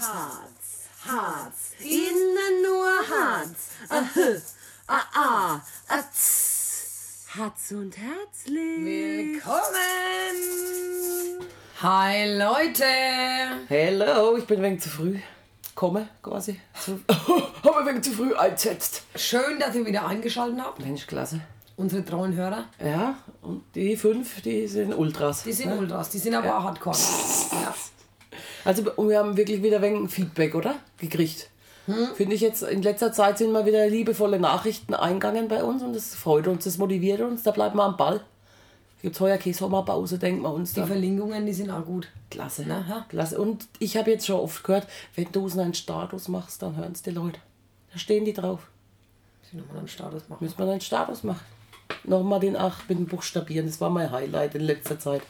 Harz, Harz, innen nur Harz. Ahö, ah, ah, atz. Harz und herzlich. Willkommen! Hi Leute! Hello, ich bin ein wenig zu früh. Komme quasi. Zu, habe wenig zu früh eingesetzt. Schön, dass ihr wieder eingeschaltet habt. Mensch, klasse. Unsere treuen Hörer, Ja, und die fünf, die sind Ultras. die sind Ultras, die sind aber auch Hardcore. Ja. Also wir haben wirklich wieder ein wenig Feedback, oder? Gekriegt. Finde ich jetzt, in letzter Zeit sind mal wieder liebevolle Nachrichten eingegangen bei uns und das freut uns, das motiviert uns, da bleiben wir am Ball. Gibt es heuer keine Sommerpause, denken wir uns Die da. Verlinkungen, die sind auch gut. Klasse, Na, ha? klasse. Und ich habe jetzt schon oft gehört, wenn du so einen Status machst, dann hören es die Leute. Da stehen die drauf. Will nochmal einen Status machen. Müssen wir einen Status machen. Nochmal den 8 mit dem Buchstabieren, das war mein Highlight in letzter Zeit.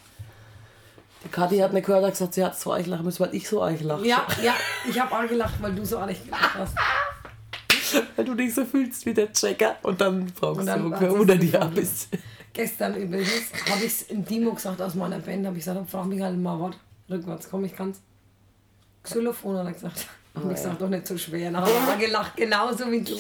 Kathi hat nicht gehört, hat gesagt, sie hat so eichelachen müssen, weil ich so eichelache. Ja, ja, ich habe auch gelacht, weil du so alle gelacht hast. Weil du dich so fühlst wie der Checker und dann brauchst Und dann du hast ungefähr du's 100 Jahre gefunden. bis. Gestern übrigens habe ich es in Dimo gesagt aus meiner Band, habe ich gesagt, frag mich halt mal was. Rückwärts, komm, ich kann's. Xylophon hat er gesagt. Hab ich gesagt, doch nicht so schwer. Dann hat er auch gelacht, genauso wie du.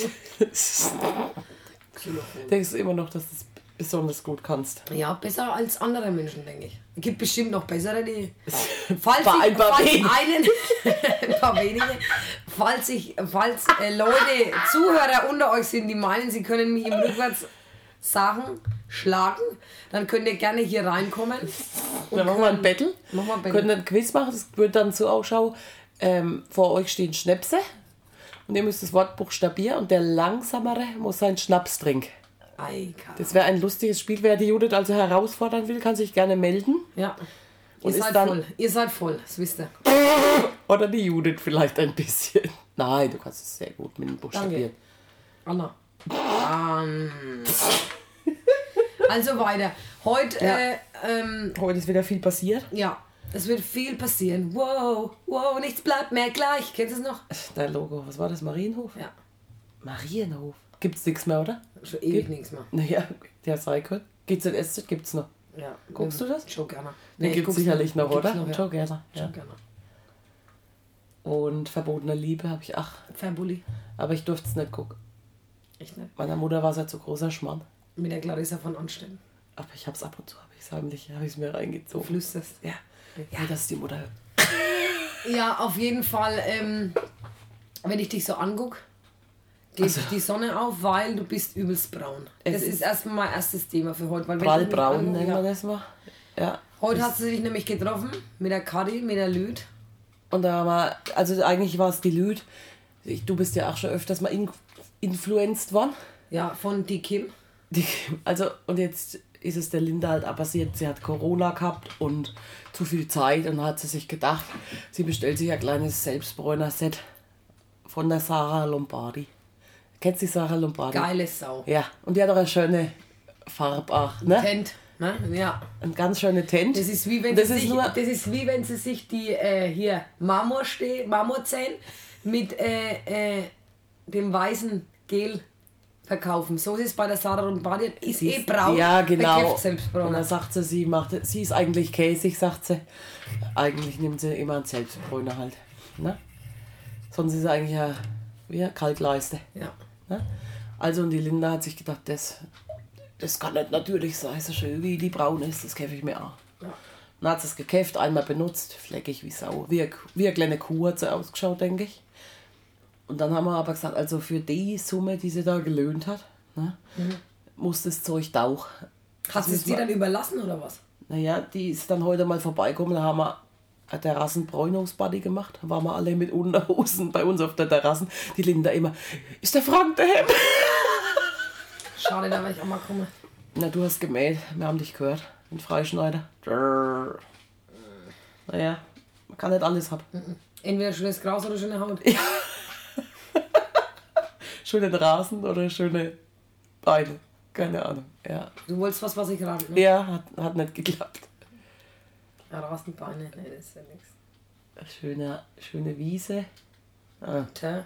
Denkst du immer noch, dass du es besonders gut kannst? Ja, besser als andere Menschen, denke ich. Es gibt bestimmt noch bessere, die. Falls ich, ein paar falls wenige. einen, ein paar wenige, falls ich, falls äh, Leute, Zuhörer unter euch sind, die meinen, sie können mich im Rückwärts sagen, schlagen, dann könnt ihr gerne hier reinkommen. Dann machen wir ein Battle. Machen wir ein Battle. Können ein Quiz machen, das wird dann so ausschauen. Ähm, vor euch stehen Schnäpse und ihr müsst das Wort buchstabieren und der Langsamere muss seinen Schnaps trinken. Ei, Karl. Das wäre ein lustiges Spiel. Wer die Judith also herausfordern will, kann sich gerne melden. Ja. Ihr Und ist seid dann- voll. Ihr seid voll, das wisst ihr. Oder die Judith vielleicht ein bisschen. Nein, du kannst es sehr gut mit dem Buchstabieren. Anna. Ähm. Also weiter. Heute, Ja. äh, ähm, Heute ist wieder viel passiert. Ja, es wird viel passieren. Wow, wow, nichts bleibt mehr gleich. Kennst du es noch? Dein Logo, was war das? Marienhof? Ja, Marienhof. Gibt's nichts mehr, oder? schon ewig nichts mehr. Naja, der Cycle. GZSZ gibt's noch. Ja. Guckst du das? Schon gerne. Den ich gibt's sicherlich noch, oder? Noch, ja. Schon gerne. Ja. Schon gerne. Und verbotene Liebe habe ich, ach, Fairbully. aber ich durfte es nicht gucken. Echt nicht. Meiner Mutter war es ein zu großer Schmarrn. Mit der Clarissa von Anstellen. Aber ich habe es ab und zu, habe ich es heimlich, habe ich es mir reingezogen. Flüsterst. Ja. ja, das ist die Mutter. Ja, auf jeden Fall, ähm, wenn ich dich so anguck, geht Also- die Sonne auf, weil du bist übelst braun. Das ist, ist erstmal mein erstes Thema für heute. Weil Prallbraun anguck, nennen wir das mal. Ja. Heute hast du dich nämlich getroffen mit der Kadi, mit der Lüd. Und da war, also eigentlich war es die Lüd. Du bist ja auch schon öfters mal in, influenced worden. Ja, von die Kim. Die, also, und jetzt ist es der Linda halt auch passiert, sie hat Corona gehabt und zu viel Zeit und hat sie sich gedacht, sie bestellt sich ein kleines Selbstbräuner-Set von der Sarah Lombardi. Kennst du die Sarah Lombardi? Geile Sau. Ja, und die hat auch eine schöne Farbe auch, ne? Tent. Ne? Ja. Ein ganz schöne Tent. Das ist wie wenn das sie ist sich, nur, das ist wie wenn sie sich die äh, hier Marmorste Marmorzellen mit äh, äh, dem weißen Gel verkaufen. So ist es bei der Sarah und Badi. Ist eh braun. Ja, genau. Und dann sagt sie, sie macht, sie ist eigentlich käsig, sagt sie. Eigentlich nimmt sie immer einen Selbstbräuner halt. Ne? Sonst ist sie eigentlich ja wie eine Kalkleiste. Ja. Ne? Also und die Linda hat sich gedacht, das, das kann nicht natürlich sein, so schön wie die braun ist, das käfe ich mir auch. Ja. Dann hat sie es gekäft, einmal benutzt, fleckig wie Sau. Wie, eine- wie eine kleine Kuh hat sie ausgeschaut, denke ich. Und dann haben wir aber gesagt, also für die Summe, die sie da gelöhnt hat, ne, muss das Zeug dauch. Hast du es dir dann überlassen oder was? Naja, die ist dann heute mal vorbeigekommen, da haben wir eine Terrassenbräunungsbuddy gemacht. Da waren wir alle mit Unterhosen bei uns auf der Terrassen. Die Linda immer, ist der Frank daheim? Schade, da werde ich auch mal kommen. Na, du hast gemäht, wir haben dich gehört. Ein Freischneider. Drrr. Naja, man kann nicht alles haben. Entweder schönes Gras oder schöne Haut. Schönen Rasen oder schöne Beine. Keine Ahnung. Ja, Du wolltest was, was ich rate, ne? ja hat, hat nicht geklappt. Ja, Rasenbeine. Nee, das ist ja nichts. Schöne, schöne Wiese. Ah, Tja.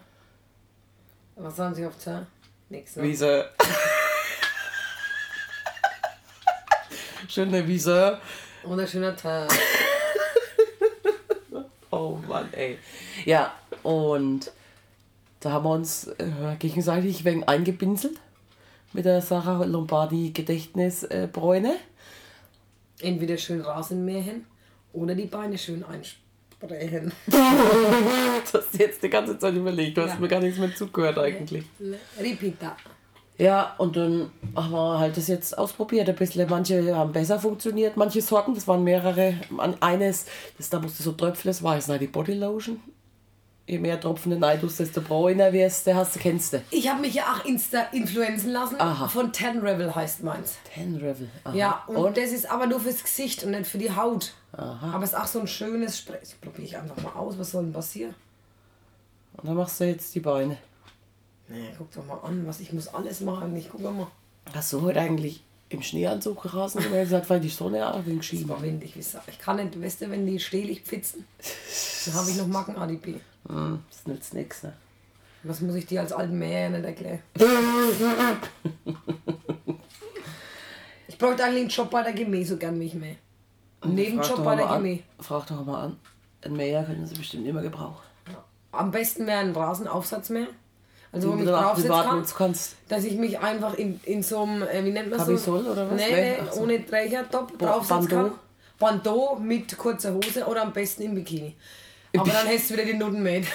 Was sagen sie auf Tja? Nix, ne? Wiese. schöne Wiese. Oder schöner Tja. Oh Mann, ey. Ja, und da haben wir uns äh, gegenseitig wegen eingepinselt mit der Sarah Lombardi Gedächtnisbräune. Entweder schön Rasen mähen oder die Beine schön einsprechen. Das hast du jetzt die ganze Zeit überlegt. Du hast Ja. mir gar nichts mehr zugehört eigentlich. Ripita. Ja, und dann haben wir halt das jetzt ausprobiert ein bisschen. Manche haben besser funktioniert, manche Sorten, das waren mehrere. Eines, das da musste so Tröpfchen, das war jetzt nicht die Bodylotion. Je mehr Tropfen rein tust, desto bräuner wirst du, hast du, kennst du. Ich habe mich ja auch Insta influenzen lassen. Aha. Von Ten Rebel heißt meins. Ten Revel. Aha. Ja, und, und? das ist aber nur fürs Gesicht und nicht für die Haut. Aber es ist auch so ein schönes Spray. Das probiere ich einfach mal aus. Was soll denn passieren? Und dann machst du jetzt die Beine. Nee, guck doch mal an, was ich muss alles machen. Ich guck mal. Hast du heute eigentlich im Schneeanzug gerasen? Weil gesagt, weil die Sonne auch wegen Ski war windig. Ich kann nicht, weißt du, wenn die stehlig pfitzen, dann habe ich noch Magen-ADP. Hm, Das nützt nichts, ne? Was muss ich dir als alten Mäher nicht erklären? ich bräuchte eigentlich einen Job bei der Chemie, so gern mich mehr. Einen Nebenjob bei der. Chemie. Frag doch mal an. Ein Mäher können sie bestimmt immer gebrauchen. Am besten wäre ein Rasenaufsatzmäher. Also wo ich draufsetzen kann. kannst. Dass ich mich einfach in, in so einem, äh, wie nennt man Camisol so? oder was? Nee, Nee, so. ohne Trägertop draufsetzen kann. Bandeau mit kurzer Hose oder am besten im Bikini. Aber dann hast du wieder die Nutten mit.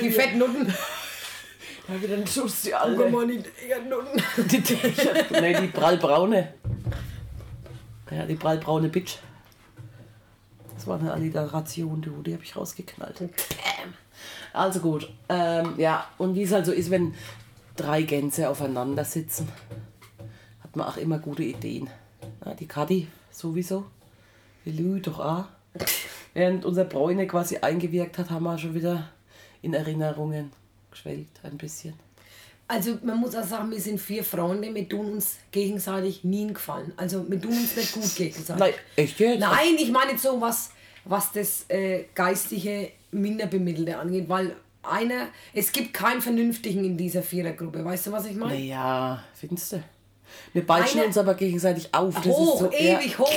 Die Fettnutten. Ja, wieder ein Schuss, die Guck Alte. mal, die Trägernutten. Die, die, nee, die prallbraune. Ja, die prallbraune Bitch. Das war eine Alliteration, du, die habe ich rausgeknallt. Also gut. Ähm, ja, und wie es halt so ist, wenn drei Gänse aufeinander sitzen, hat man auch immer gute Ideen. Ja, die Kadi sowieso. Die Lü doch auch. Während unser Bräune quasi eingewirkt hat, haben wir schon wieder in Erinnerungen geschwelgt ein bisschen. Also man muss auch sagen, wir sind vier Freunde, wir tun uns gegenseitig nie einen gefallen. Also wir tun uns nicht gut gegenseitig. Nein, echt jetzt? Nein, ich meine jetzt so was, was das äh, geistige Minderbemittelte angeht, weil einer, es gibt keinen Vernünftigen in dieser Vierergruppe. Weißt du, was ich meine? Naja, findest du? Wir beißen Eine- uns aber gegenseitig auf. Das hoch, so, ewig ja. hoch.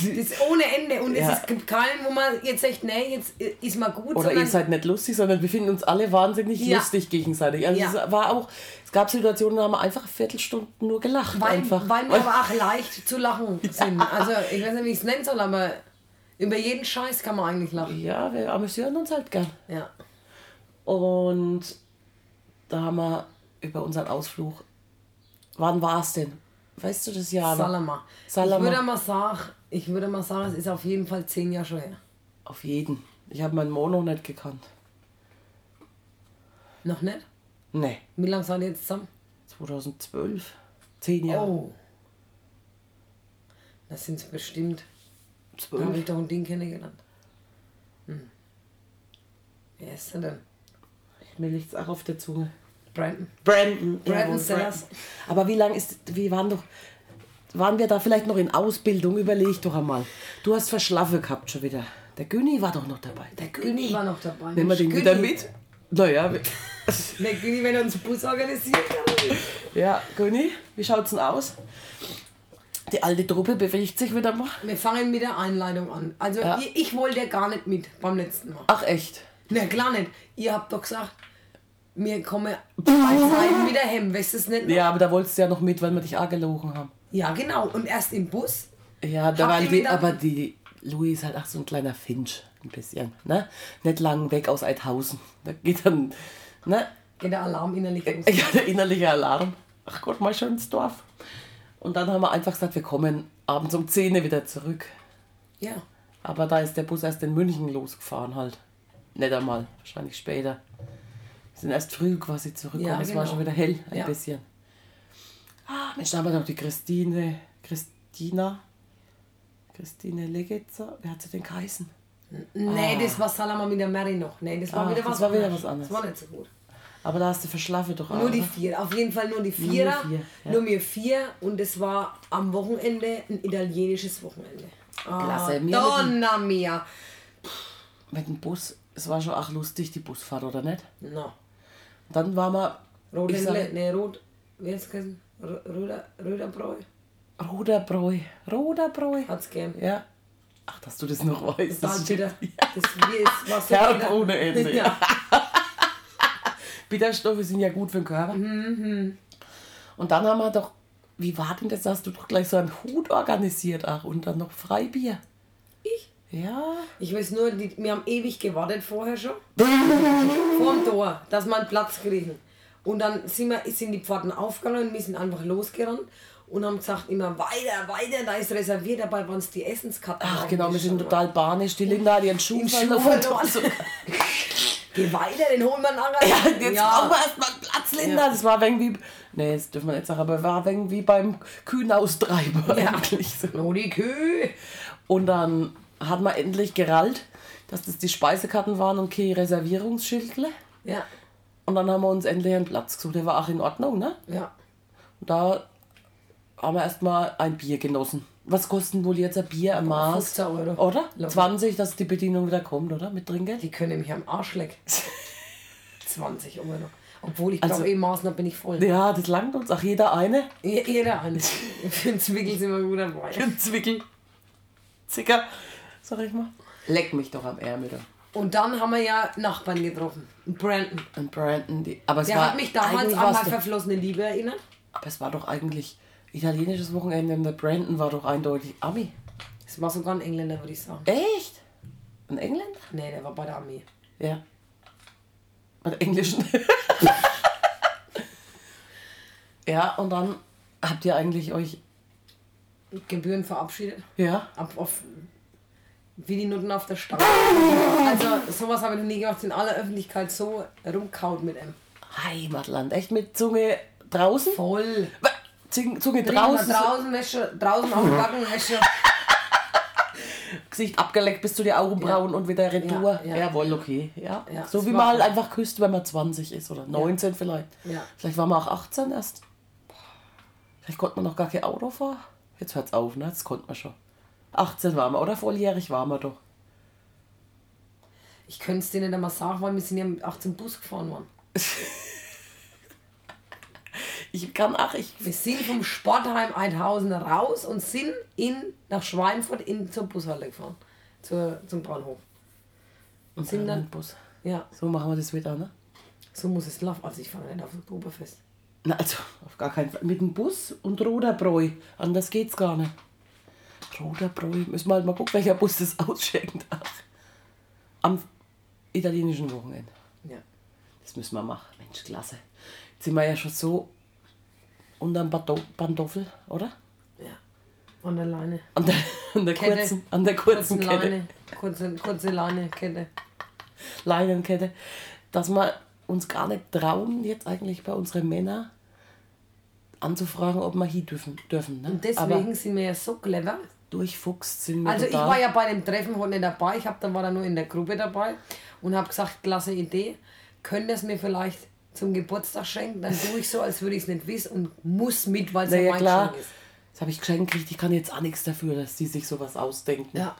Das ist ohne Ende. Und Ja. es gibt keinen, wo man jetzt sagt, nee, jetzt ist mal gut. Oder ihr seid nicht lustig, sondern wir finden uns alle wahnsinnig Ja. lustig gegenseitig. Also es war auch, es gab Situationen, da haben wir einfach Viertelstunden nur gelacht. weil, einfach. weil wir aber auch leicht zu lachen sind. Also ich weiß nicht, wie ich es nennen soll, aber über jeden Scheiß kann man eigentlich lachen. ja, wir amüsieren uns halt gern. Ja. Und da haben wir über unseren Ausflug, wann war es denn? Weißt du das Jahr? Salama. Salama. Ich würde mal sagen, ich würde mal sagen, es ist auf jeden Fall zehn Jahre schon her. Auf jeden. Ich habe meinen Mono nicht gekannt. Noch nicht? Nee, Wie lange seid ihr jetzt zusammen? 2012. Zehn Jahre. Oh. Das sind es bestimmt. Da habe Zwölf. ich doch ein Ding kennengelernt. Hm. Wer ist er denn? Mir liegt's auch auf der Zunge. Brandon. Brandon. Brandon Sellers. Aber wie lange ist, wir waren doch, waren wir da vielleicht noch in Ausbildung? Überleg doch einmal. Du hast Verschlaffe gehabt schon wieder. Der Günni war doch noch dabei. Der Günni war noch dabei. Nehmen wir den Mensch, wieder mit? Naja, Der Günni, wenn er uns Bus organisiert hat. ja, Günni, wie schaut's denn aus? Die alte Truppe bewegt sich wieder mal. Wir fangen mit der Einleitung an. Also Ja. ich, ich wollte ja gar nicht mit beim letzten Mal. Ach echt? Na klar nicht. Ihr habt doch gesagt, wir kommen bei Zeiten wieder heim. Weißt du es nicht? noch? Ja, aber da wolltest du ja noch mit, weil wir dich auch gelogen haben. Ja, genau. Und erst im Bus. Ja, da Habt war ihr die, aber die Louis ist halt auch so ein kleiner Finch, ein bisschen, ne? Nicht lang weg aus Eidhausen. Da geht dann, ne? Geht der Alarm innerlich los. Ja, der innerliche Alarm. Ach Gott, mal schön ins Dorf. Und dann haben wir einfach gesagt, wir kommen abends um 10 Uhr wieder zurück. Ja. Aber da ist der Bus erst in München losgefahren halt. Nicht einmal, wahrscheinlich später. Wir sind erst früh quasi zurückgekommen. Ja, es war genau. schon wieder hell, ein Ja. bisschen. Ah, Mensch, da haben wir noch die Christine, Christina, Christine Legitzer. Wer hat sie denn geheißen? Nee, das war Salama mit der Mary noch. Nee, das war Ah, wieder das was war wieder anderes. was anderes. Das war nicht so gut. Aber da hast du verschlafe doch auch. Nur die ne? vier. Auf jeden Fall nur die Vierer. vier, ja. Nur wir vier. Und es war am Wochenende ein italienisches Wochenende. Ah, Klasse. Wir Donna mia. Mit dem Bus, es war schon auch lustig, die Busfahrt, oder nicht? No. Dann waren wir. Rot, ich sag- nee, rot. Wie heißt es? Röder, Röderbräu. Roder Bräu. Roder Bräu. Hat's gern. Ja. Ach, dass du das noch weißt. Total Das bitter. stimmt. Das ist, war so Herb ohne Ende. Ja. Bitterstoffe sind ja gut für den Körper. Mhm. Und dann haben wir doch, wie war denn das? Da Hast du doch gleich so einen Hut organisiert, ach, und dann noch Freibier. Ja. Ich weiß nur, die, wir haben ewig gewartet vorher schon. Vorm Tor, dass wir einen Platz kriegen. Und dann sind, wir, sind die Pforten aufgegangen und wir sind einfach losgerannt und haben gesagt, immer weiter, weiter, da ist reserviert, dabei waren es die Essenskarten. Ach genau, wir sind total banisch. Die Linda hat ihren Schuh verloren. Geh weiter, den holen wir nachher. Ja, jetzt brauchen wir erstmal einen Platz, Linda. Ja. Das war irgendwie. Nee, das dürfen wir nicht sagen, aber war irgendwie beim Kühnaustreiber Ja. eigentlich so. Oh, die Kühe. Und dann hat man endlich gerallt, dass das die Speisekarten waren und keine Reservierungsschildle. Ja, Und dann haben wir uns endlich einen Platz gesucht. Der war auch in Ordnung, ne? ja. Und da haben wir erstmal ein Bier genossen. Was kostet wohl jetzt ein Bier am Maß? 15 Euro. Oder? Locker. 20, dass die Bedienung wieder kommt, oder? Mit Trinkgeld? Die können mich am Arsch lecken. 20 Euro. Obwohl ich Also- glaube, eh Maßen, bin ich voll. Ja, das langt uns. Ach, jeder eine. Je- Jeder eine. Für den Zwickel sind wir gut dabei. Ein Zwickel. Zicker, sag ich mal. Leck mich doch am Ärmel. da. Und dann haben wir ja Nachbarn getroffen. Brandon. Und Brandon, die. Aber es Der war hat mich damals an meine verflossene Liebe erinnert. Aber es war doch eigentlich italienisches Wochenende und der Brandon war doch eindeutig Ami. Es war sogar ein Engländer, würde ich sagen. Echt? Ein Engländer? Nee, der war bei der Armee. Ja. Bei der englischen. ja, und dann habt ihr eigentlich euch. Gebühren verabschiedet. Ja. Ab auf, wie die Nutten auf der Stange. Also, sowas habe ich noch nie gemacht. In aller Öffentlichkeit so rumkaut mit ihm. Heimatland. Echt mit Zunge draußen? Voll. Zunge, Zunge Draußen, draußen. Wäsche, draußen auf dem Backen, Wäsche. Gesicht abgeleckt bis zu die Augenbrauen und wieder retour. Ja, ja. Jawohl, okay. Ja. Ja, so wie war- man halt einfach küsst, wenn man 20 ist oder 19 vielleicht. Ja. Vielleicht waren wir auch 18 erst. Vielleicht konnte man noch gar kein Auto fahren. Jetzt hört's auf, ne? Das konnte man schon. 18 waren wir, oder? Volljährig waren wir doch. Ich könnte es dir nicht einmal sagen, weil wir sind ja mit 18 Bus gefahren worden. Ich kann auch, ich. Wir sind vom Sportheim Eidhausen raus und sind in, nach Schweinfurt in zur Bushalle gefahren. Zur, zum Bahnhof. Und sind dann, Bus. ja, So machen wir das wieder, ne? so muss es laufen. Also ich fahre nicht aufs Oktoberfest. Na, also, auf gar keinen Fall. Mit dem Bus und roter Bräu. Anders geht's gar nicht. Roter Bräu. Müssen wir halt mal gucken, welcher Bus das ausschenkt. Ach. Am italienischen Wochenende. Ja. Das müssen wir machen. Mensch, klasse. Jetzt sind wir ja schon so unterm Pando- Pantoffel, oder? Ja. An der Leine. An der, an der Kette. kurzen, an der kurzen Kurzen Kette. Leine. Kurze, kurze Leine, Kette. Leinenkette. Dass wir uns gar nicht trauen, jetzt eigentlich bei unseren Männern anzufragen, ob wir hier dürfen. dürfen ne? Und deswegen Aber sind wir ja so clever. Durchfuchst sind wir Also ich total. war ja bei dem Treffen heute nicht dabei. Ich hab, da war da nur in der Gruppe dabei und habe gesagt, klasse Idee. Könnt ihr es mir vielleicht zum Geburtstag schenken? Dann tue ich so, als würde ich es nicht wissen und muss mit, weil es Na ja ja, mein klar. Geschenk ist. Das habe ich geschenkt gekriegt. Ich kann jetzt auch nichts dafür, dass die sich sowas ausdenken. Ja.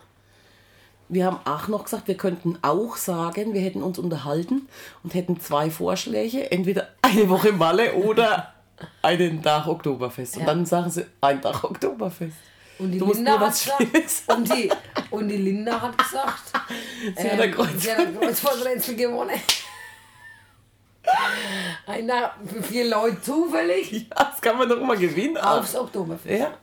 Wir haben auch noch gesagt, wir könnten auch sagen, wir hätten uns unterhalten und hätten zwei Vorschläge. Entweder eine Woche Malle oder einen Tag Oktoberfest. Und Ja. dann sagen sie, ein Tag Oktoberfest. Und die, Linda hat gesagt, und, die, und die Linda hat gesagt, Sie hat ein Kreuz. sie hat ein Kreuzworträtsel gewonnen. Einer für vier Leute zufällig Ja, das kann man doch immer gewinnen. aufs Oktoberfest. Ja.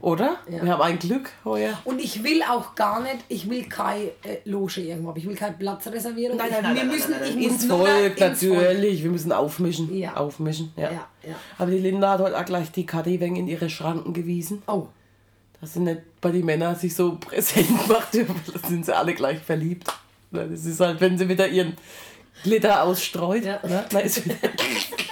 Oder? Ja. Wir haben ein Glück heuer. Und ich will auch gar nicht, ich will keine äh, Loge irgendwo, ich will keine Platzreservierung. Nein, Ich- nein, nein, wir nein, müssen, nein, nein, nein. ins Volk, ins natürlich. Wir müssen aufmischen. Ja. Aufmischen, ja. Ja, ja. Aber die Linda hat heute auch gleich die Kathi wegen in ihre Schranken gewiesen. Oh, Dass sie nicht bei den Männern sich so präsent macht, da sind sie alle gleich verliebt. Das ist halt, wenn sie wieder ihren Glitter ausstreut. Ja. Ne? Dann ist wieder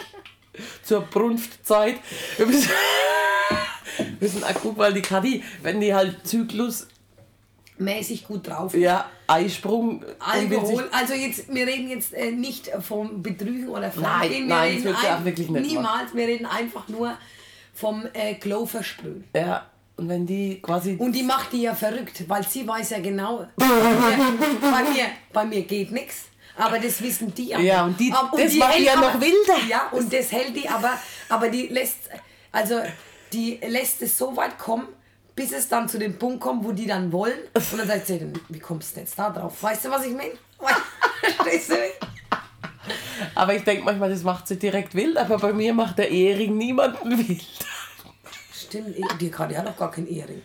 zur Brunftzeit. Wir müssen, wir müssen auch gucken, weil die Kathi, wenn die halt Zyklus, mäßig gut drauf. ja, Eisprung. Alkohol, also jetzt, wir reden jetzt äh, nicht vom Betrügen oder Nein, wir nein, reden das wird auch wirklich nicht Niemals, wir reden einfach nur vom äh, Klo versprühen. Ja, und wenn die quasi. Und die macht die ja verrückt, weil sie weiß ja genau, bei mir, bei mir, bei mir geht nichts. Aber das wissen die ja. Ja, und die- Aber- das macht die ja noch wilder. Ja, und das hält die, aber, aber die lässt, also die lässt es so weit kommen, bis es dann zu dem Punkt kommt, wo die dann wollen. Und dann sagt sie, wie kommst du jetzt da drauf? Weißt du, was ich meine? Verstehst du mich? Aber ich denke manchmal, das macht sie direkt wild, aber bei mir macht der Ehering niemanden wild. Stimmt, die Kadi hat doch gar keinen Ehering.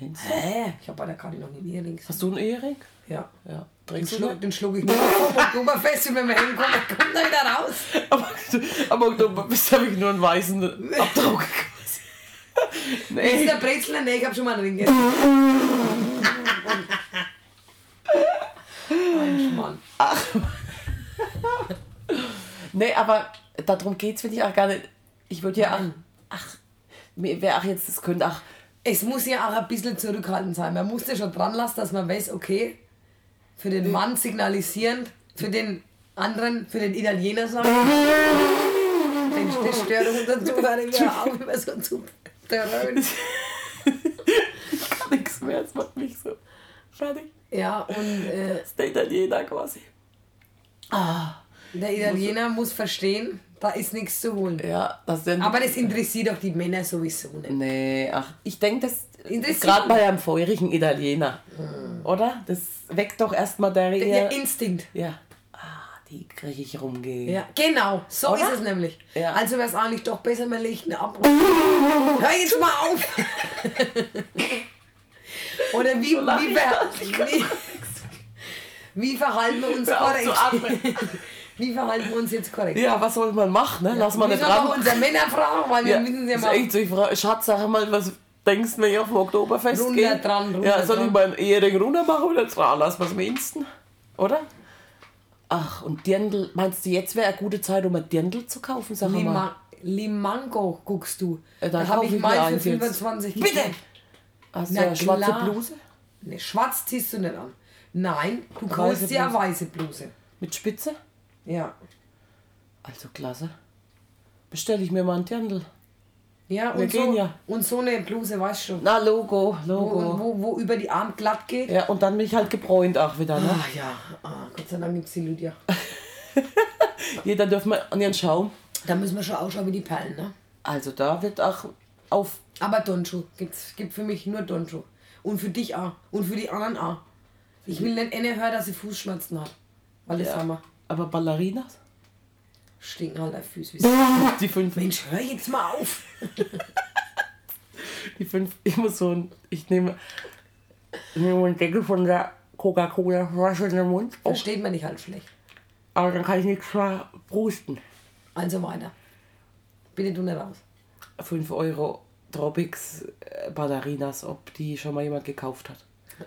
Meinst du? Hä? Ich habe bei der Kadi noch nie einen Ehering. Hast du einen Ehering? Ja. Ja. Den schlug, den schlug ich nur vom Oktoberfest und wenn wir hinkommen, kommt er wieder raus. Aber am Oktoberfest habe ich nur einen weißen Abdruck. Ist nee. der Brezel? Nee, ich habe schon mal einen Ring gegessen. Mensch, Mann. nee, aber darum geht es, finde ich auch gar nicht. Ich würde ja. Nein. Ach, auch jetzt, das könnte auch. Es muss ja auch ein bisschen zurückhaltend sein. Man muss ja schon dran lassen, dass man weiß, okay, für den Mann signalisieren, für den anderen, für den Italiener sagen. Das stört unseren Zuhörer wieder auch immer so zu dröhnen. Ich kann nichts mehr, es macht mich so fertig. Ja, und äh, Das ist der Italiener quasi. Ah. der Italiener muss verstehen, da ist nichts zu holen. Ja, das denn. Aber das interessiert doch die Männer sowieso nicht. Nee, ach, ich denke, das Interessiert gerade bei einem feurigen Italiener. Oder? Das weckt doch erstmal der Der. Instinkt. Ja. Ah, die kriege ich rumgehen. Ja, genau, so Oder? ist es nämlich. Ja. Also wäre es eigentlich doch besser, man legt eine ab. Hör jetzt mal auf! Oder wie, lach wie, wie, wie verhalten wir uns korrekt? Wie verhalten wir uns jetzt korrekt? Ja, was soll man machen, ne? Lass mal wir nicht müssen aber dran. unsere Männer fragen, weil wir Ja, müssen ja ist mal. echt so, ich frage, Schatz, sag mal, was denkst du, wenn ich auf dem Oktoberfest Runter gehe? dran, runter ja, soll dran. ich meinen Ehering runter machen oder dran lassen? Was meinst du? Oder? Ach, und Dirndl, meinst du, jetzt wäre eine gute Zeit, um ein Dirndl zu kaufen? Sag mal. Lima, Limango guckst du. Ja, da habe ich mal für eins jetzt. 25 Bitte! Hast du eine schwarze klar. Bluse? Ne, schwarz ziehst du nicht an. Nein, du kaufst dir eine weiße Bluse. Mit Spitze? Ja. Also klasse. Bestelle ich mir mal ein Dirndl. Ja, Wir und so, gehen ja. und so eine Bluse, weißt du, Na, Logo, wo, Logo. wo, wo über die Arm glatt geht. Ja, und dann bin ich halt gebräunt auch wieder, ne? Ah ja, ah, Gott sei Dank gibt es die Lydia. Jeder dürfen wir an ihren Schaum. Da müssen wir schon ausschauen wie die Perlen, ne? Also da wird auch auf. Aber Donschu, gibt's, gibt für mich nur Donschu. Und für dich auch. Und für die anderen auch. Ich will nicht einer hören, dass sie Fußschmerzen hat. Weil das haben wir. Aber Ballerinas? Stinken halt auf Füße. Die fünf. Mensch, hör jetzt mal auf. Die fünf. Ich muss so ein. Ich nehme. Ich nehme einen Deckel von der Coca-Cola Flasche in den Mund. Oh, Versteht man nicht halt schlecht. aber dann kann ich nichts verprusten. Also weiter. Bitte du nicht raus. 5 Euro Tropics äh, Ballerinas, ob die schon mal jemand gekauft hat.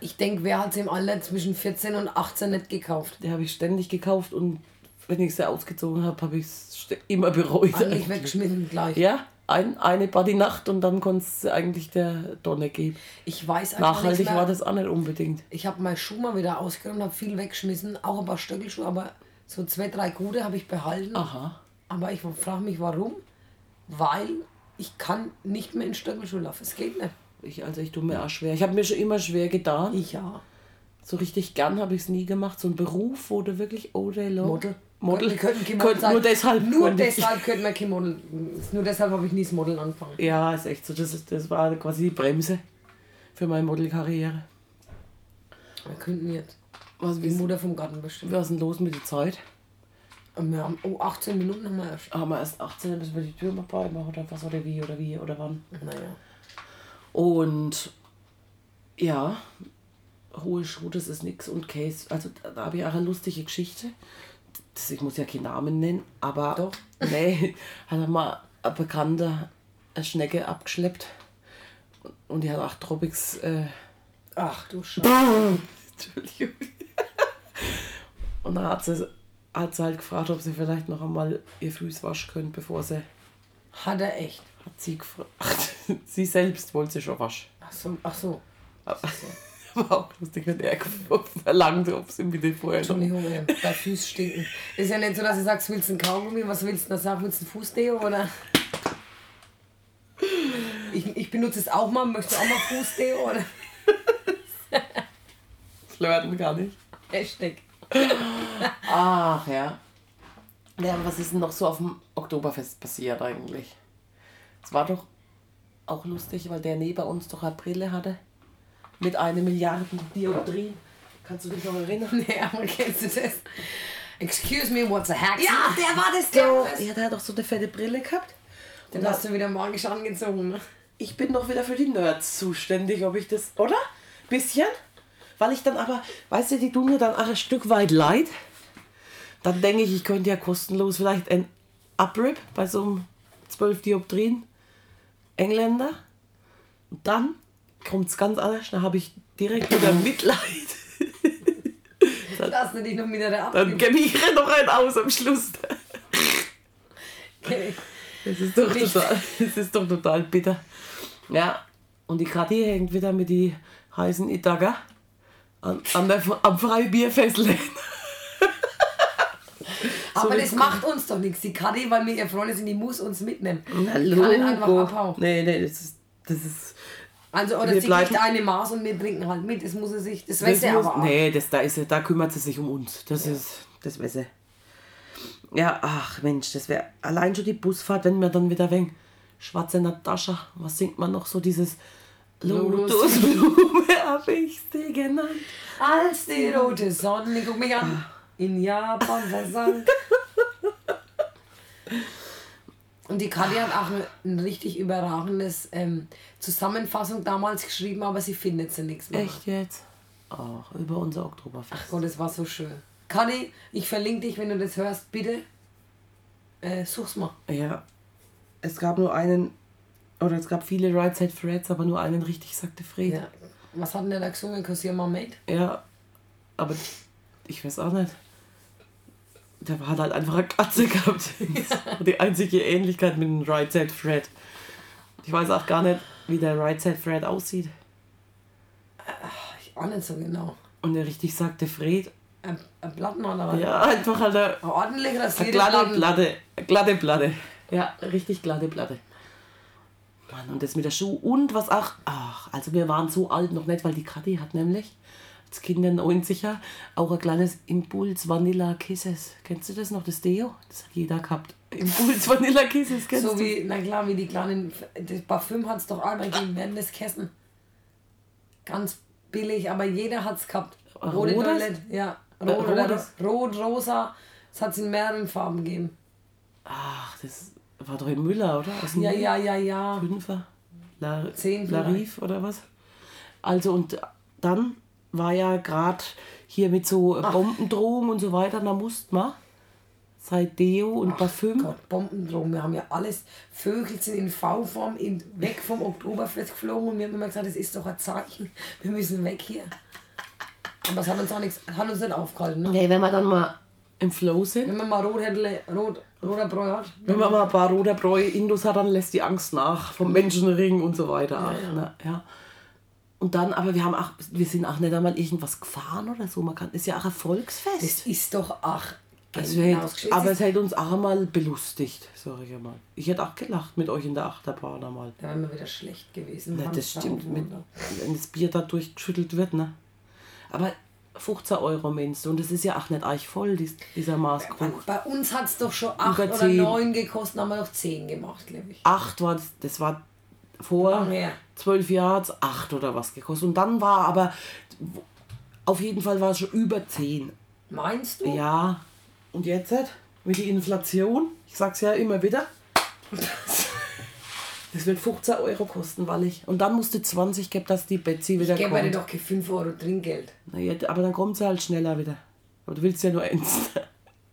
Ich denke, wer hat sie im Alter zwischen 14 und 18 nicht gekauft? Die habe ich ständig gekauft und wenn ich sie ausgezogen habe, habe ich es immer bereut. Eigentlich weggeschmissen gleich. Ja, ein, eine Partynacht und dann konntest du eigentlich der Donne geben. Ich weiß einfach Nachhaltig war das auch nicht unbedingt. Ich habe meinen Schuh mal wieder ausgeräumt, habe viel weggeschmissen, auch ein paar Stöckelschuhe, aber so zwei, drei gute habe ich behalten. Aha. Aber ich frage mich, warum? Weil ich kann nicht mehr in Stöckelschuhe laufen. Es geht nicht. Ich, also ich tue mir auch schwer. Ich habe mir schon immer schwer getan. Ich ja. So richtig gern habe ich es nie gemacht. So ein Beruf, du wirklich all day long... Model. Model. Wir könnten kein Könnt- sein. nur deshalb. Nur deshalb könnten wir kein Model. Nur deshalb habe ich nie das Model angefangen. Ja, ist echt so. Das, das war quasi die Bremse für meine Modelkarriere. Wir könnten jetzt Was, die Mutter vom Garten bestimmen. was ist denn los mit der Zeit? Wir haben, oh, 18 Minuten haben wir erst. Haben wir erst 18, dann müssen wir die Tür mal bei machen oder was oder wie oder wie oder wann. Naja. Und ja, hohe Schuhe, das ist nix und Case. Also da, da habe ich auch eine lustige Geschichte. Das, ich muss ja keinen Namen nennen, aber Doch. nee, hat mal ein Bekannter eine Schnecke abgeschleppt und die hat auch Tropics. Äh, Ach du Scheiße. Entschuldigung. Und dann hat sie, hat sie halt gefragt, ob sie vielleicht noch einmal ihr Füß waschen können, bevor sie. Hat er echt. Hat sie gefragt. sie selbst wollte sie schon waschen. Ach so. Ach so. War auch lustig, wenn er verlangt, ob sie bitte vorher. Entschuldigung, ey, deine Füße stinken. Ist ja nicht so, dass du sagst, willst du einen Kaugummi? Was willst du da sagen? Willst du einen Fußdeo oder? Ich, ich benutze es auch mal. Möchtest du auch mal Fußdeo oder? Flirten gar nicht. Hashtag. Ach ja. Ja, aber was ist denn noch so auf dem Oktoberfest passiert eigentlich? Es war doch auch lustig, weil der neben uns doch eine Brille hatte. Mit einer Milliarde Dioptrien. Kannst du dich noch erinnern? Nee, aber kennst du das? Excuse me, what's a hack? Ja, der war das Der- Ja, der hat doch so eine fette Brille gehabt. Den hast du wieder magisch angezogen, ne? Ich bin doch wieder für die Nerds zuständig, ob ich das. Oder? Bisschen? Weil ich dann aber, weißt du, die tun mir dann auch ein Stück weit leid. Dann denke ich, ich könnte ja kostenlos vielleicht ein Uprip bei so einem 12 Dioptrien Engländer. Und dann kommt es ganz anders. Dann habe ich direkt wieder Mitleid. Lass du dich noch wieder da Dann gebe ich noch einen aus am Schluss. Okay. Das ist doch total, das ist doch total bitter. Ja, und die Kathi hängt wieder mit die heißen Itaga an, an der, am Freibierfessel. Aber das macht uns doch nichts. Die Kathi, weil wir ihr Freunde sind, die muss uns mitnehmen. Na, Die kann nicht einfach abhauen. Nee, nee, das ist. Das ist Also, oder Wir sie bleiben- kriegt eine Maß und wir trinken halt mit. Das muss sie sich, das das weiß sie aber auch. Nee, das, da, ist, da kümmert sie sich um uns. Das ist. Das weiß sie. Ja, ach Mensch, das wäre allein schon die Busfahrt, wenn wir dann wieder wegen schwarze Natascha, was singt man noch so dieses Lotus. Lotusblume, habe ich sie genannt. Als die rote Sonne, guck mich an, in Japan versank. Und die Kathi hat auch ein, richtig überragendes ähm, Zusammenfassung damals geschrieben, aber sie findet sie nichts mehr. Echt jetzt? Ach, über unser Oktoberfest. Oh, das war so schön. Kathi, ich verlinke dich, wenn du das hörst, bitte. Äh, such's mal. Ja. Es gab nur einen, oder es gab viele Right Side Freds, aber nur einen richtig, sagte Fred. Ja. Was hat denn der da gesungen? Cause you're my mate? Ja, aber ich weiß auch nicht. Der hat halt einfach eine Katze gehabt. Die einzige Ähnlichkeit mit dem Right Side Fred. Ich weiß auch gar nicht, wie der Right Side Fred aussieht. Ich auch nicht so genau. Und der richtig sagte Fred. Ein, ein Platten oder was? Ja, einfach halt eine, Ein Ordentlich eine glatte. Platte. Eine glatte Platte. Ja, richtig glatte Platte. Mann, und das mit der Schuh und was auch. Ach, also wir waren so alt noch nicht, weil die Kathi hat nämlich als Kinder 90er auch ein kleines Impuls Vanilla Kisses. Kennst du das noch, das Deo? Das hat jeder gehabt. Impuls Vanilla Kisses, kennst So du? wie, na klar, wie die kleinen, das Parfüm hat es doch einmal gegeben, während des Kessen. Ganz billig, aber jeder hat es gehabt. Rote? Toilette, ja. Rot, oder rotes? rot, rosa. Es hat es in mehreren Farben gegeben. Ach, das war doch in Müller, oder? Aus Ja, ja, ja, ja. Fünfer? La, Zehn. Larif oder was? Also und dann war ja gerade hier mit so Bombendrohungen und so weiter, da musste man seit Deo und Parfüm. Gott, Bombendrohung. Wir haben ja alles. Vögel sind in V-Form in, weg vom Oktoberfest geflogen und wir haben immer gesagt, das ist doch ein Zeichen. Wir müssen weg hier. Aber es hat uns auch nichts, hat uns nicht aufgehalten. Ne? Nee, wenn wir dann mal im Flow sind, Wenn man mal Rothändle, Rot, roter Bräu hat. wenn man mal ein paar roter Bräu Indus hat, dann lässt die Angst nach vom Menschenring und so weiter. Ja, ja. ja. Und dann, aber wir haben auch, wir sind auch nicht einmal irgendwas gefahren oder so. Man kann, ist ja auch ein Volksfest. Das ist doch ach. Also genau, hätte, aber es hätte uns auch mal belustigt, sag ich einmal. Ich hätte auch gelacht mit euch in der Achterbahn einmal. Da wären wir wieder schlecht gewesen. Ne, Haben das da stimmt, mit, wenn das Bier da durchgeschüttelt wird, ne? Aber 15 Euro meinst du, und das ist ja auch nicht euch voll, dies, dieser Maßkrug. Bei uns hat es doch schon 8 Über oder zehn. 9 gekostet, haben wir noch 10 gemacht, glaube ich. Acht war das, das war vor zwölf Jahren acht oder was gekostet. Und dann war aber, auf jeden Fall war es schon über 10. Meinst du? Ja, und jetzt mit der Inflation, ich sag's ja immer wieder, das wird 15 Euro kosten, weil ich. Und dann musste 20 geben, dass die Betsy wieder Ich gebe dir kommt. doch kein 5 Euro Trinkgeld. Na ja, aber dann kommt sie halt schneller wieder. Aber du willst ja nur eins.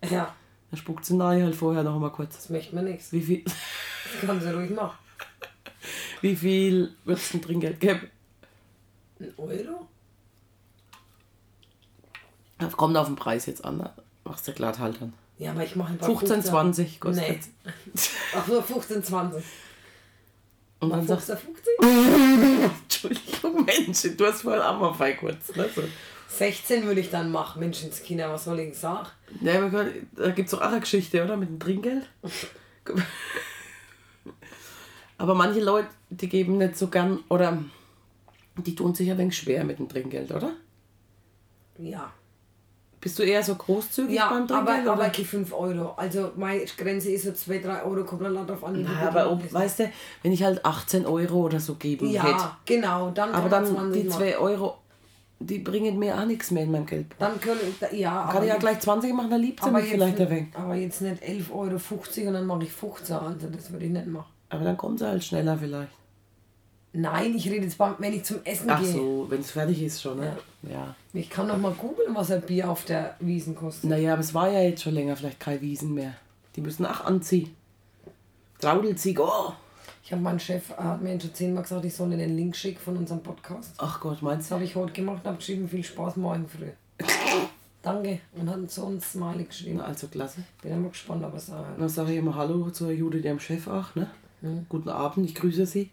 Ja, Dann spuckt sie nahe halt vorher noch mal kurz. das möchte man nichts. Wie viel, Das kann sie ruhig machen. Wie viel würdest du ein Trinkgeld geben? Ein Euro? Das kommt auf den Preis jetzt an. Ne? Machst du glatt halt dann. Ja, aber ich mache ein paar 15, 20 kostet Nee. Ach so, 15, 20. Und dann sagst 15, 50? Entschuldigung, Mensch, du hast mal frei kurz. Ne? So. 16 würde ich dann machen. Menschenskinder, was soll ich sagen? Ja, aber da gibt es doch auch eine Geschichte, oder? Mit dem Trinkgeld. aber manche Leute, die geben nicht so gern, oder die tun sich ein wenig schwer mit dem Trinkgeld, oder? Ja. Bist du eher so großzügig Ja, beim aber, Trinkgeld? aber oder? die 5 Euro. Also meine Grenze ist so 2, 3 Euro, kommt dann darauf an. Na, aber ob, weißt du, wenn ich halt 18 Euro oder so geben Ja, hätte, genau. Dann aber dann 20 die machen. 2 Euro, die bringen mir auch nichts mehr in meinem Geld. Dann können, ja, Kann aber ich ja gleich 20 machen, dann liebt sie aber mich vielleicht ein jetzt, wenig. aber jetzt nicht 11,50 Euro und dann mache ich 15, also das würde ich nicht machen. Aber dann kommt sie halt schneller vielleicht. Nein, ich rede jetzt, wenn ich zum Essen Ach gehe. so, wenn es fertig ist schon, ne? Ja. Ich kann noch mal googeln, was ein Bier auf der Wiesen kostet. Naja, aber es war ja jetzt schon länger vielleicht keine Wiesen mehr. Die müssen auch anziehen. Traudelzieg, oh! Ich habe meinen Chef, er hat mir schon zehnmal gesagt, ich soll den Link schicken von unserem Podcast. Ach Gott, meinst Das du? habe ich heute gemacht und habe geschrieben, viel Spaß morgen früh. Danke. Und hat so ein Smiley geschrieben. Na, also klasse. Bin immer gespannt, ob es auch Dann sage ich immer Hallo zur Judith, ihrem Chef auch, ne? Hm. Guten Abend, ich grüße Sie.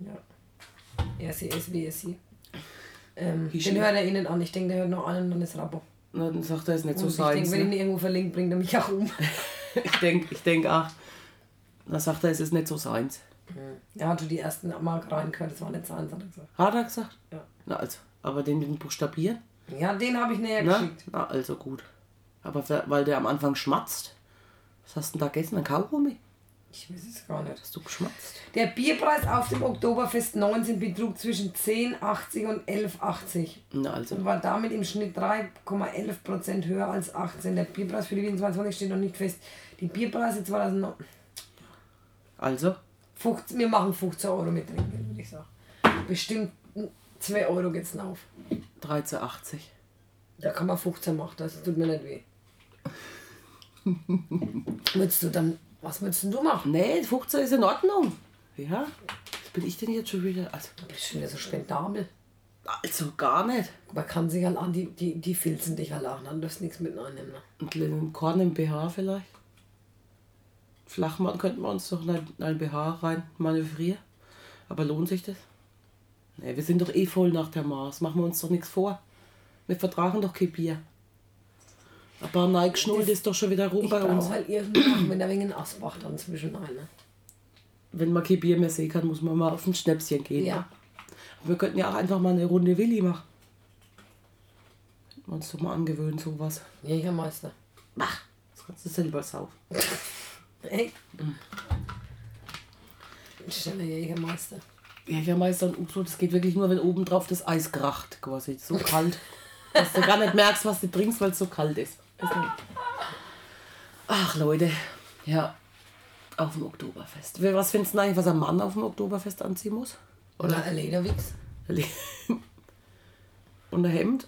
Ja. Er, sie, es, wie es, sie. Ähm, den hört er innen an. Ich denke, der hört noch an und dann ist Rabo. Na, dann sagt er, es ist nicht so Und ich denke, wenn ich ihn Ne? irgendwo verlinkt, bringt er mich auch um. Ich denke ich denk auch. Dann sagt er, es ist nicht so seins. Er hatte die ersten Mal reingehört, das war nicht seins, hat er gesagt. Hat er gesagt? Ja. Na also, aber den mit dem Buchstabieren? Ja, den habe ich näher Na, geschickt. na, also gut. Aber weil der am Anfang schmatzt. Was hast du denn da gegessen? Ein Kaugummi? Ich weiß es gar nicht. Hast du geschmatzt? Der Bierpreis auf dem Oktoberfest 19 betrug zwischen 10,80 und 11,80 Na also. und war damit im Schnitt 3,11 Prozent höher als 18. Der Bierpreis für die Wien 22 steht noch nicht fest. Die Bierpreise 2019. Also? 15, wir machen 15 Euro mit Trinkgeld, würde ich sagen. Bestimmt 2 Euro geht's auf. 13,80. Da kann man 15 machen, das tut mir nicht weh. würdest du dann, was würdest denn du machen? Nee, 15 ist in Ordnung. Ja. Was bin ich denn jetzt schon wieder? Also, Du bist schon wieder so spendabel. also gar nicht. Man kann sich halt an, die, die, die filzen dich halt auch, dann darfst du nichts mit einnehmen. Ne? Ein kleinen Korn im BH vielleicht. Flach machen könnten wir uns doch in ein- in ein BH rein manövrieren. Aber lohnt sich das? Nee, wir sind doch eh voll nach der Maß. Machen wir uns doch nichts vor. Wir vertragen doch kein Bier. Paar Nike schnullt ist doch schon wieder rum bei uns. halt irgendwann, wenn da wegen Asbach dann zwischen ein. Ne? Wenn man kein Bier mehr sehen kann, muss man mal auf ein Schnäpschen gehen. Ja. Wir könnten ja auch einfach mal eine Runde Willi machen. Könnten wir uns doch mal angewöhnen, sowas. Jägermeister. Ach, das kannst du selber saufen. Ey. Stelle Jägermeister. Jägermeister und Uso, das geht wirklich nur, wenn oben drauf das Eis kracht, quasi. So kalt, dass du gar nicht merkst, was du trinkst, weil es so kalt ist. Nicht- Ach, Leute. Ja, auf dem Oktoberfest. Was findest du eigentlich, was ein Mann auf dem Oktoberfest anziehen muss? Oder ein Lederwichs. Und ein Hemd?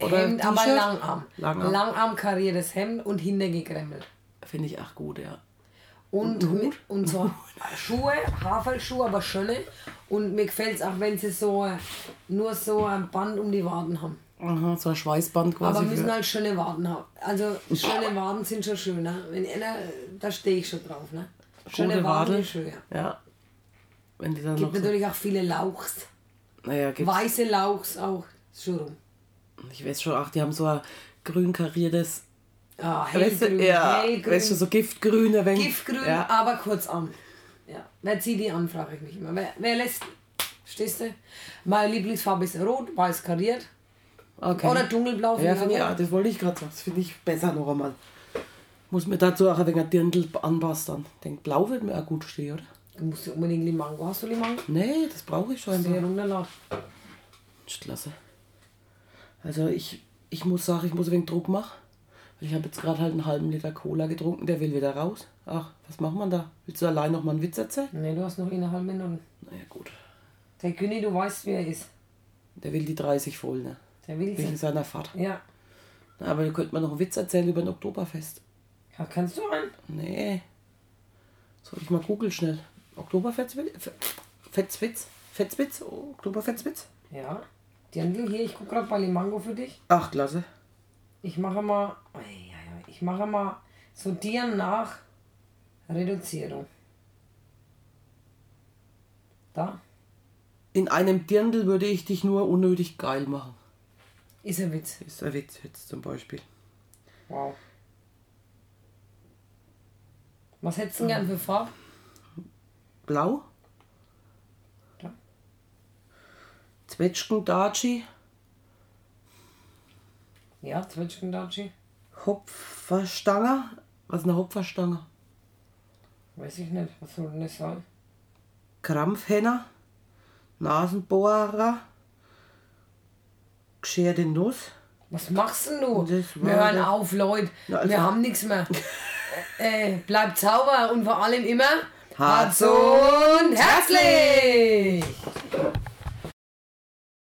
Oder Hemd, aber? Langarm. Langarm. Langarm kariertes Hemd und hintergekrempelt. Finde ich auch gut, ja. Und, Und mit, und so Schuhe, Haferlschuhe, aber schöne. Und mir gefällt es auch, wenn sie so nur so ein Band um die Waden haben. Aha, so ein Schweißband quasi. Aber müssen für- halt schöne Waden haben. Also schöne Waden sind schon schön. Ne? Wenn einer, da stehe ich schon drauf. Ne? Schöne Waden Wadel. ist schön. Ja. Ja. Wenn die dann Gibt noch so, natürlich auch viele Lauchs. Naja, gibt's. Weiße Lauchs auch. Schon rum. Ich weiß schon, ach, die haben so ein grün kariertes. Ah, Weißt hellgrün, ja, hellgrün. weißt du, so giftgrüne, wenn. Giftgrün, Ja. aber kurz an. Ja. Wer zieht die an, frage ich mich immer. Wer, wer lässt. Stehst du? Meine Lieblingsfarbe ist rot, weiß kariert. Okay. Oder dunkelblau. Ja, ich ja, das wollte ich gerade sagen. Das finde ich besser noch einmal. Muss mir dazu auch ein wenig ein Dirndl anpassen. dann. Ich denke, blau wird mir auch gut stehen, oder? Du musst ja unbedingt Limango. Hast du Limango? Nee, das brauche ich schon. Sehr runterladen. Ist klasse. Also ich, ich muss sagen, ich muss ein wenig Druck machen. Weil Ich habe jetzt gerade halt einen halben Liter Cola getrunken, der will wieder raus. Ach, was macht man da? Willst du allein noch mal einen Witz erzählen? Nee, du hast noch eineinhalb Minuten. Naja, gut. Der Günni, du weißt, wer er ist. Der will die 30 voll, ne? Der will Wegen seiner Vater. Ja. Na, Aber da könnte man noch einen Witz erzählen über ein Oktoberfest. ja. Kannst du einen? Nee. Soll ich mal googeln schnell? Oktoberfestwitz? Fetzwitz? Fetzwitz? Oktoberfestwitz? Ja. Dirndl hier, ich gucke gerade bei Limango für dich. Ach, klasse. Ich mache mal. Ich mache mal sortieren nach Reduzierung. Da In einem Dirndl würde ich dich nur unnötig geil machen. Ist ein Witz. Ist ein Witz jetzt zum Beispiel. Wow. Was hättest du denn gern für Farbe? Blau? Da. Zwetschgen, Daci. Ja, Zwetschgendatschi. Hopferstange. Was ist eine Hopferstange? Weiß ich nicht. Was soll denn das sein? Krampfhenner. Nasenbohrer. Gescherte Nuss. Was machst denn du? Das Wir hören der- auf, Leute. Ja, also- Wir haben nichts mehr. äh, bleibt sauber und vor allem immer hart und herzlich!